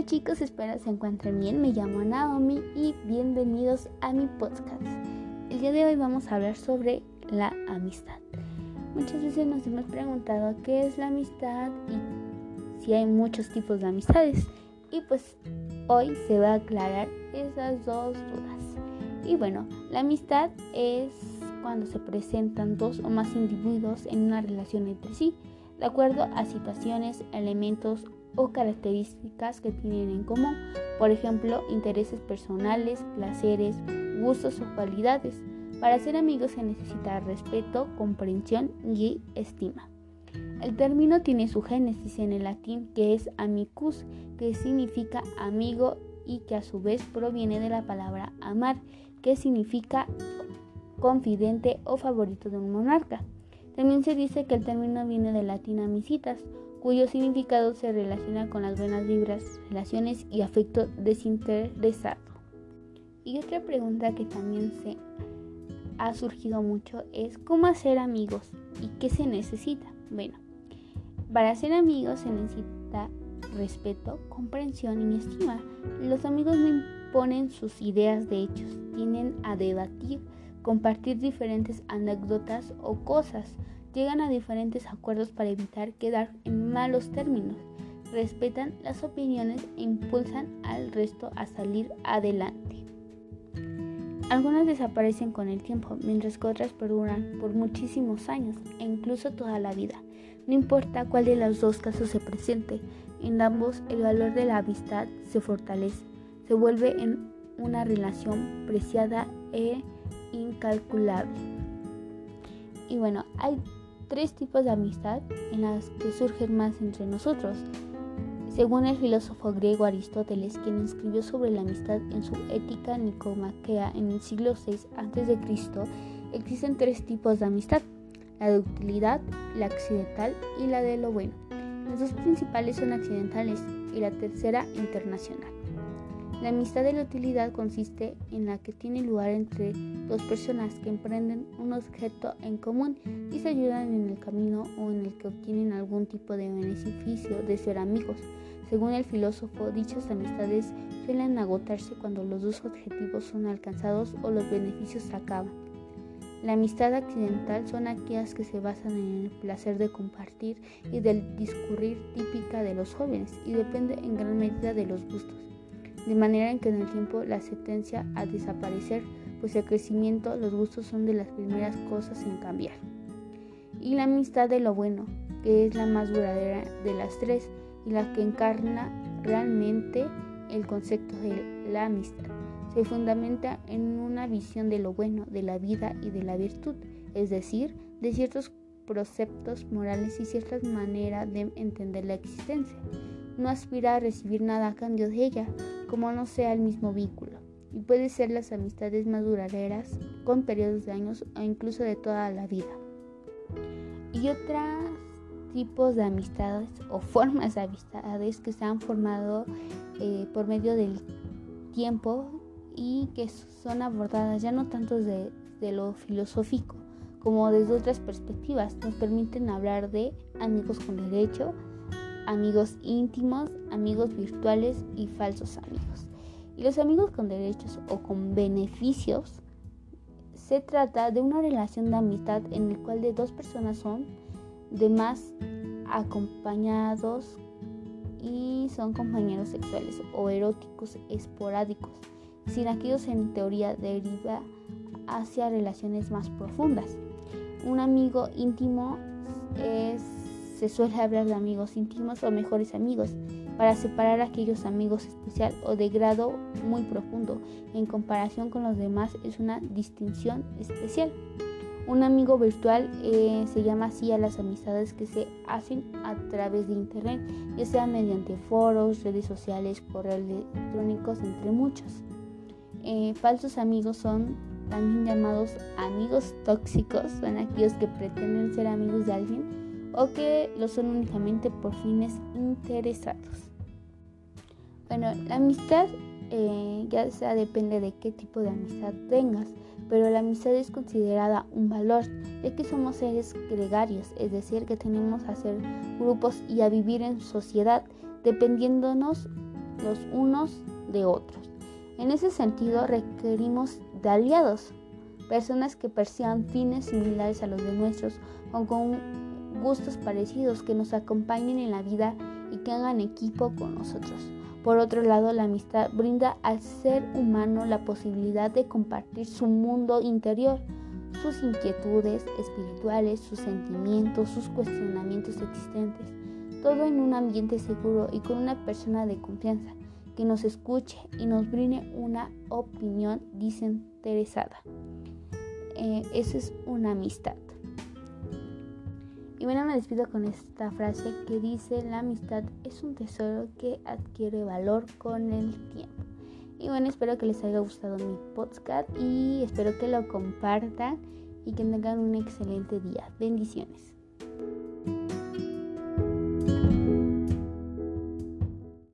Hola chicos, espero se encuentren bien. Me llamo Naomi y bienvenidos a mi podcast. El día de hoy vamos a hablar sobre la amistad. Muchas veces nos hemos preguntado qué es la amistad y si hay muchos tipos de amistades. Y pues hoy se va a aclarar esas dos dudas. Y bueno, la amistad es cuando se presentan dos o más individuos en una relación entre sí, de acuerdo a situaciones, elementos o características que tienen en común, por ejemplo, intereses personales, placeres, gustos o cualidades. Para ser amigos se necesita respeto, comprensión y estima. El término tiene su génesis en el latín que es amicus, que significa amigo y que a su vez proviene de la palabra amar, que significa confidente o favorito de un monarca. También se dice que el término viene del latín amicitas, cuyo significado se relaciona con las buenas vibras, relaciones y afecto desinteresado. Y otra pregunta que también se ha surgido mucho es cómo hacer amigos y qué se necesita. Bueno, para ser amigos se necesita respeto, comprensión y estima. Los amigos no imponen sus ideas de hechos, tienden a debatir, compartir diferentes anécdotas o cosas, llegan a diferentes acuerdos para evitar quedar en malos términos, respetan las opiniones e impulsan al resto a salir adelante. Algunas desaparecen con el tiempo, mientras que otras perduran por muchísimos años e incluso toda la vida. No importa cuál de los dos casos se presente, en ambos el valor de la amistad se fortalece, se vuelve en una relación preciada e incalculable. Y bueno, hay tres tipos de amistad en las que surgen más entre nosotros. Según el filósofo griego Aristóteles, quien escribió sobre la amistad en su Ética Nicomaquea en el siglo VI a.C., existen tres tipos de amistad, la de utilidad, la accidental y la de lo bueno. Las dos principales son accidentales y la tercera internacional. La amistad de la utilidad consiste en la que tiene lugar entre dos personas que emprenden un objeto en común y se ayudan en el camino o en el que obtienen algún tipo de beneficio de ser amigos. Según el filósofo, dichas amistades suelen agotarse cuando los dos objetivos son alcanzados o los beneficios se acaban. La amistad accidental son aquellas que se basan en el placer de compartir y del discurrir típica de los jóvenes y depende en gran medida de los gustos de manera en que en el tiempo la sentencia a desaparecer, pues el crecimiento, los gustos son de las primeras cosas en cambiar. Y la amistad de lo bueno, que es la más duradera de las tres y la que encarna realmente el concepto de la amistad. Se fundamenta en una visión de lo bueno, de la vida y de la virtud, es decir, de ciertos preceptos morales y ciertas maneras de entender la existencia. No aspira a recibir nada a cambio de ella, como no sea el mismo vínculo, y puede ser las amistades más duraderas, con periodos de años o incluso de toda la vida. Y otros tipos de amistades o formas de amistades que se han formado eh, por medio del tiempo y que son abordadas ya no tanto de, de lo filosófico como desde otras perspectivas, nos permiten hablar de amigos con derecho, amigos íntimos, amigos virtuales y falsos amigos. Y los amigos con derechos o con beneficios se trata de una relación de amistad en el cual de dos personas son de más acompañados y son compañeros sexuales o eróticos esporádicos, sin aquellos en teoría deriva hacia relaciones más profundas. Un amigo íntimo es se suele hablar de amigos íntimos o mejores amigos para separar a aquellos amigos especial o de grado muy profundo. En comparación con los demás es una distinción especial. Un amigo virtual eh, se llama así a las amistades que se hacen a través de Internet, ya sea mediante foros, redes sociales, correos electrónicos, entre muchos. Eh, falsos amigos son también llamados amigos tóxicos, son aquellos que pretenden ser amigos de alguien o que lo son únicamente por fines interesados. Bueno, la amistad eh, ya sea depende de qué tipo de amistad tengas, pero la amistad es considerada un valor, ya que somos seres gregarios, es decir, que tenemos a hacer grupos y a vivir en sociedad, dependiéndonos los unos de otros. En ese sentido, requerimos de aliados, personas que persigan fines similares a los de nuestros o con gustos parecidos, que nos acompañen en la vida y que hagan equipo con nosotros. Por otro lado, la amistad brinda al ser humano la posibilidad de compartir su mundo interior, sus inquietudes espirituales, sus sentimientos, sus cuestionamientos existentes, todo en un ambiente seguro y con una persona de confianza que nos escuche y nos brinde una opinión desinteresada. Eh, eso es una amistad. Y bueno, me despido con esta frase que dice, la amistad es un tesoro que adquiere valor con el tiempo. Y bueno, espero que les haya gustado mi podcast y espero que lo compartan y que tengan un excelente día. Bendiciones.